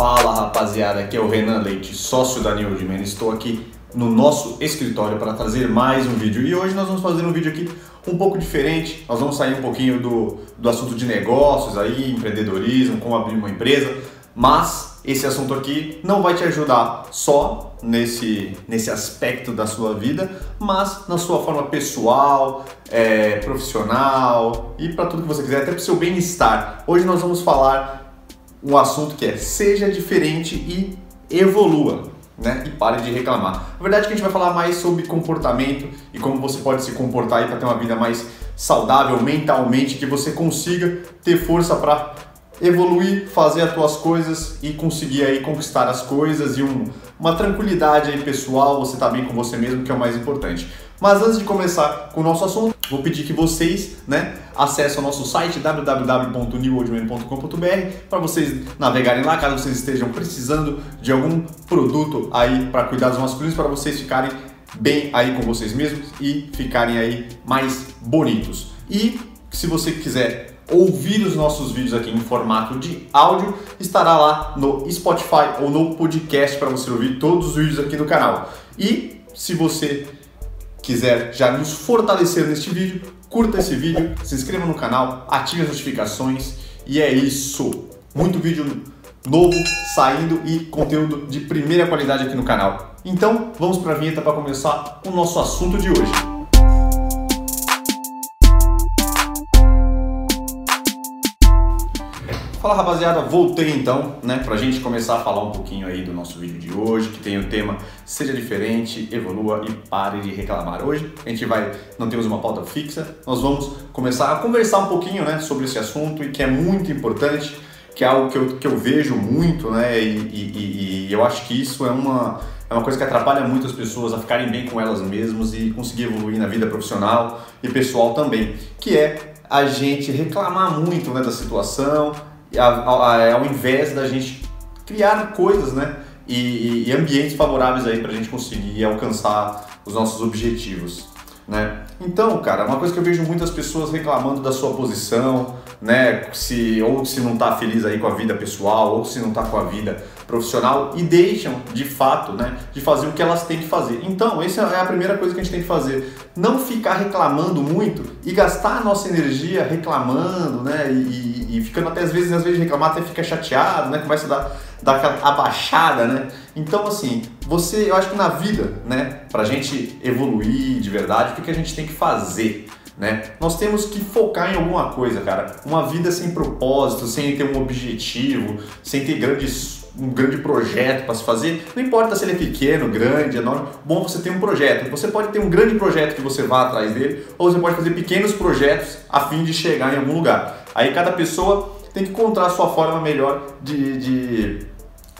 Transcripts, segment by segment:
Fala rapaziada, aqui é o Renan Leite, sócio da Newdman. Estou aqui no nosso escritório para trazer mais um vídeo e hoje nós vamos fazer um vídeo aqui um pouco diferente. Nós vamos sair um pouquinho do, do assunto de negócios aí, empreendedorismo, como abrir uma empresa, mas esse assunto aqui não vai te ajudar só nesse, nesse aspecto da sua vida, mas na sua forma pessoal, é, profissional e para tudo que você quiser, até para o seu bem-estar. Hoje nós vamos falar um assunto que é seja diferente e evolua. Né? E pare de reclamar. Na verdade, que a gente vai falar mais sobre comportamento e como você pode se comportar para ter uma vida mais saudável mentalmente, que você consiga ter força para evoluir, fazer as tuas coisas e conseguir aí conquistar as coisas e um, uma tranquilidade aí pessoal, você tá bem com você mesmo, que é o mais importante. Mas antes de começar com o nosso assunto, vou pedir que vocês, né, acessem o nosso site www.newoldman.com.br para vocês navegarem lá, caso vocês estejam precisando de algum produto aí para cuidados masculinos, para vocês ficarem bem aí com vocês mesmos e ficarem aí mais bonitos. E se você quiser ouvir os nossos vídeos aqui em formato de áudio, estará lá no Spotify ou no podcast para você ouvir todos os vídeos aqui do canal. E se você quiser já nos fortalecer neste vídeo, curta esse vídeo, se inscreva no canal, ative as notificações e é isso. Muito vídeo novo saindo e conteúdo de primeira qualidade aqui no canal. Então, vamos para a vinheta para começar o nosso assunto de hoje. Fala rapaziada, voltei então, né, pra gente começar a falar um pouquinho aí do nosso vídeo de hoje, que tem o tema Seja diferente, evolua e pare de reclamar. Hoje a gente vai, não temos uma pauta fixa, nós vamos começar a conversar um pouquinho, né, sobre esse assunto e que é muito importante, que é algo que eu, que eu vejo muito, né, e, e, e eu acho que isso é uma, é uma coisa que atrapalha muito as pessoas a ficarem bem com elas mesmas e conseguir evoluir na vida profissional e pessoal também, que é a gente reclamar muito né, da situação, ao invés da gente criar coisas, né? E, e ambientes favoráveis aí para a gente conseguir alcançar os nossos objetivos, né? Então, cara, uma coisa que eu vejo muitas pessoas reclamando da sua posição, né? Se ou se não está feliz aí com a vida pessoal ou se não está com a vida profissional e deixam de fato, né, de fazer o que elas têm que fazer. Então, essa é a primeira coisa que a gente tem que fazer, não ficar reclamando muito e gastar a nossa energia reclamando, né, e, e ficando até às vezes, às vezes reclamar até fica chateado, né, começa a dar, dar aquela abaixada, né. Então, assim, você, eu acho que na vida, né, pra gente evoluir de verdade, o que, que a gente tem que fazer? Né? Nós temos que focar em alguma coisa, cara. Uma vida sem propósito, sem ter um objetivo, sem ter grandes um grande projeto para se fazer, não importa se ele é pequeno, grande, enorme, bom você ter um projeto. Você pode ter um grande projeto que você vá atrás dele, ou você pode fazer pequenos projetos a fim de chegar em algum lugar. Aí cada pessoa tem que encontrar a sua forma melhor de, de,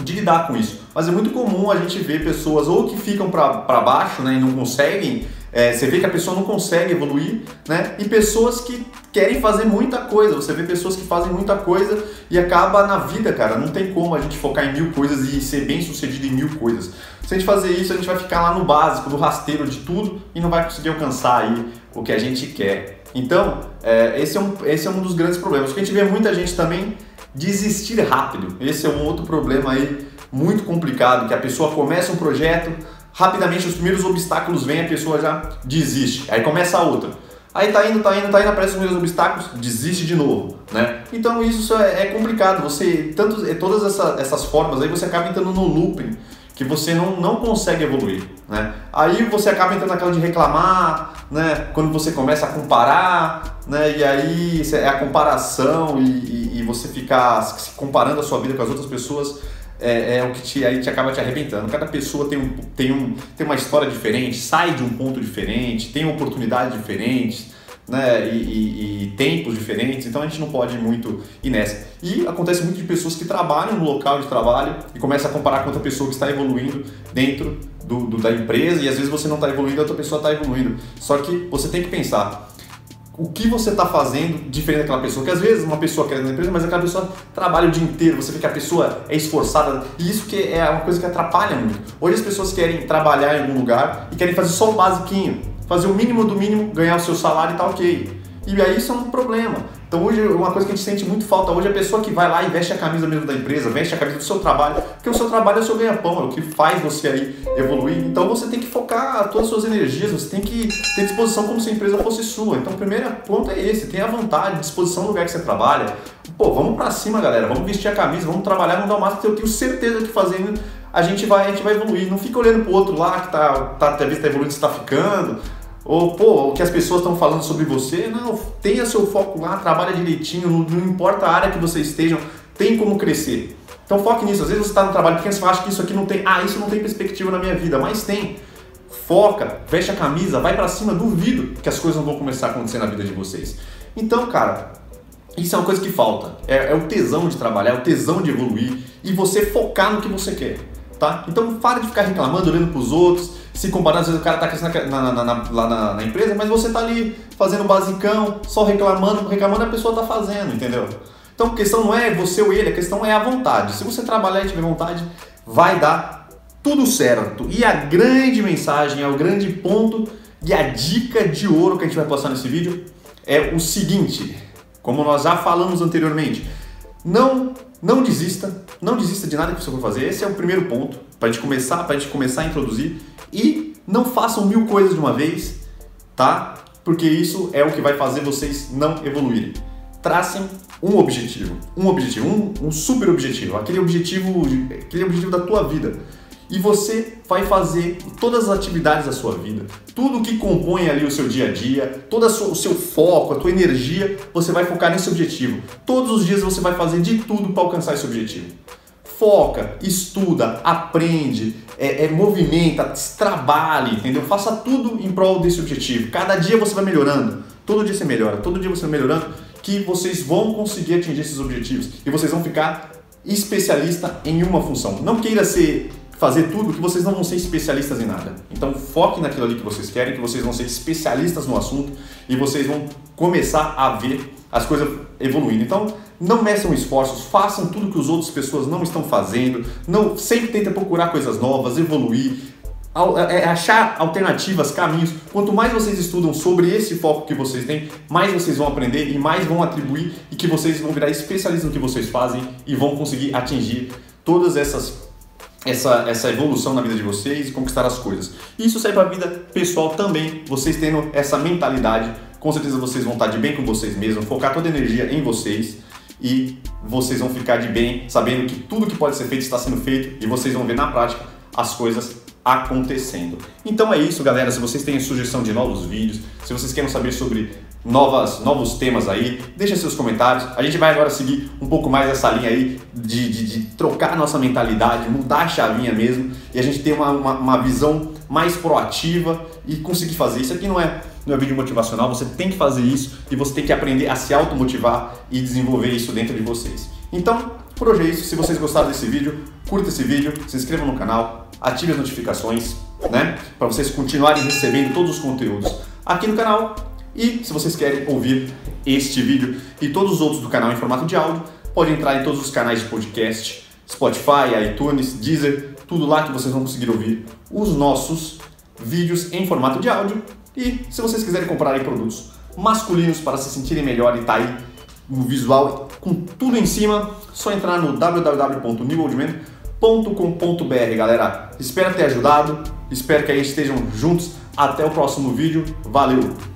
de lidar com isso. Mas é muito comum a gente ver pessoas ou que ficam para baixo né, e não conseguem é, você vê que a pessoa não consegue evoluir, né? E pessoas que querem fazer muita coisa. Você vê pessoas que fazem muita coisa e acaba na vida, cara. Não tem como a gente focar em mil coisas e ser bem sucedido em mil coisas. Se a gente fazer isso, a gente vai ficar lá no básico, no rasteiro de tudo e não vai conseguir alcançar aí o que a gente quer. Então, é, esse, é um, esse é um dos grandes problemas. Porque a gente vê muita gente também desistir rápido. Esse é um outro problema aí muito complicado, que a pessoa começa um projeto, rapidamente os primeiros obstáculos vêm, a pessoa já desiste. Aí começa a outra. Aí tá indo, tá indo, tá indo, aparecem os primeiros obstáculos, desiste de novo, né? Então isso é, é complicado. Você, tanto, é, todas essa, essas formas aí, você acaba entrando no looping que você não, não consegue evoluir, né? Aí você acaba entrando naquela de reclamar, né? Quando você começa a comparar, né? E aí é a comparação e, e, e você ficar comparando a sua vida com as outras pessoas é, é, o que te, aí te acaba te arrebentando. Cada pessoa tem, um, tem, um, tem uma história diferente, sai de um ponto diferente, tem oportunidades diferentes. Né, e, e, e, tempos diferentes, então a gente não pode muito ir nessa. E acontece muito de pessoas que trabalham no local de trabalho e começa a comparar com outra pessoa que está evoluindo dentro do, do da empresa e às vezes você não está evoluindo, a outra pessoa está evoluindo. Só que você tem que pensar, o que você está fazendo diferente daquela pessoa. Que às vezes uma pessoa quer na empresa, mas aquela pessoa trabalha o dia inteiro, você vê que a pessoa é esforçada. E isso que é uma coisa que atrapalha muito. Hoje as pessoas querem trabalhar em algum lugar e querem fazer só o basiquinho. Fazer o mínimo do mínimo, ganhar o seu salário e tá ok. E aí isso é um problema. Então hoje uma coisa que a gente sente muito falta hoje é a pessoa que vai lá e veste a camisa mesmo da empresa, veste a camisa do seu trabalho, porque o seu trabalho é o seu ganha-pão, é o que faz você aí evoluir. Então você tem que focar todas as suas energias, você tem que ter disposição como se a empresa fosse sua. Então o primeiro ponto é esse, tenha vontade, disposição no lugar que você trabalha. Pô, vamos pra cima, galera, vamos vestir a camisa, vamos trabalhar, vamos dar o máximo, eu tenho certeza que fazendo a gente vai, a gente vai evoluir. Não fica olhando pro outro lá que tá, tá, tá evoluindo, você tá ficando ou, pô, o que as pessoas estão falando sobre você. Não, tenha seu foco lá, trabalha direitinho, não, não importa a área que você esteja, tem como crescer. Então foque nisso. Às vezes você está no trabalho pequeno, você acha que isso aqui não tem, ah, isso não tem perspectiva na minha vida, mas tem. Foca, veste a camisa, vai para cima, duvido que as coisas não vão começar a acontecer na vida de vocês. Então, cara, isso é uma coisa que falta. É, é o tesão de trabalhar, é o tesão de evoluir e você focar no que você quer, tá? Então, para de ficar reclamando, olhando para os outros se comparar, às vezes o cara tá crescendo na, na, na, lá na, na, empresa, mas você tá ali fazendo basicão, só reclamando, reclamando a pessoa tá fazendo, entendeu? Então a questão não é você ou ele, a questão é a vontade. Se você trabalhar e tiver vontade, vai dar tudo certo. E a grande mensagem, é o grande ponto e a dica de ouro que a gente vai passar nesse vídeo é o seguinte, como nós já falamos anteriormente, não não desista, não desista de nada que você for fazer. Esse é o primeiro ponto para a gente começar, para gente começar a introduzir e não façam mil coisas de uma vez, tá? Porque isso é o que vai fazer vocês não evoluírem. Tracem um objetivo, um objetivo, um, um super objetivo, aquele objetivo, aquele objetivo da tua vida. E você vai fazer todas as atividades da sua vida, tudo que compõe ali o seu dia a dia, todo o seu foco, a tua energia, você vai focar nesse objetivo. Todos os dias você vai fazer de tudo para alcançar esse objetivo foca, estuda, aprende, é, é, movimenta, trabalhe, entendeu? Faça tudo em prol desse objetivo. Cada dia você vai melhorando, todo dia você melhora, todo dia você vai melhorando, que vocês vão conseguir atingir esses objetivos e vocês vão ficar especialista em uma função. Não queira ser fazer tudo que vocês não vão ser especialistas em nada. Então foque naquilo ali que vocês querem, que vocês vão ser especialistas no assunto e vocês vão começar a ver as coisas evoluindo. Então não meçam esforços, façam tudo que as outras pessoas não estão fazendo, não sempre tentem procurar coisas novas, evoluir, é, é, achar alternativas, caminhos. Quanto mais vocês estudam sobre esse foco que vocês têm, mais vocês vão aprender e mais vão atribuir e que vocês vão virar especialistas no que vocês fazem e vão conseguir atingir todas essas essa, essa evolução na vida de vocês e conquistar as coisas. Isso serve para a vida pessoal também, vocês tendo essa mentalidade, com certeza vocês vão estar de bem com vocês mesmos, focar toda a energia em vocês e vocês vão ficar de bem sabendo que tudo que pode ser feito está sendo feito e vocês vão ver na prática as coisas acontecendo. Então é isso, galera. Se vocês têm sugestão de novos vídeos, se vocês querem saber sobre novas, novos temas aí, deixa seus comentários. A gente vai agora seguir um pouco mais essa linha aí de, de, de trocar nossa mentalidade, mudar a chavinha mesmo e a gente ter uma, uma, uma visão mais proativa e conseguir fazer. Isso aqui não é não é vídeo motivacional, você tem que fazer isso e você tem que aprender a se automotivar e desenvolver isso dentro de vocês. Então, por hoje é isso. Se vocês gostaram desse vídeo, curta esse vídeo, se inscreva no canal, ative as notificações, né? Para vocês continuarem recebendo todos os conteúdos aqui no canal. E se vocês querem ouvir este vídeo e todos os outros do canal em formato de áudio, pode entrar em todos os canais de podcast, Spotify, iTunes, Deezer, tudo lá que vocês vão conseguir ouvir os nossos vídeos em formato de áudio e se vocês quiserem comprar produtos masculinos para se sentirem melhor e tá aí no visual com tudo em cima, só entrar no www.newoldman.com.br, galera. Espero ter ajudado, espero que aí estejam juntos. Até o próximo vídeo. Valeu!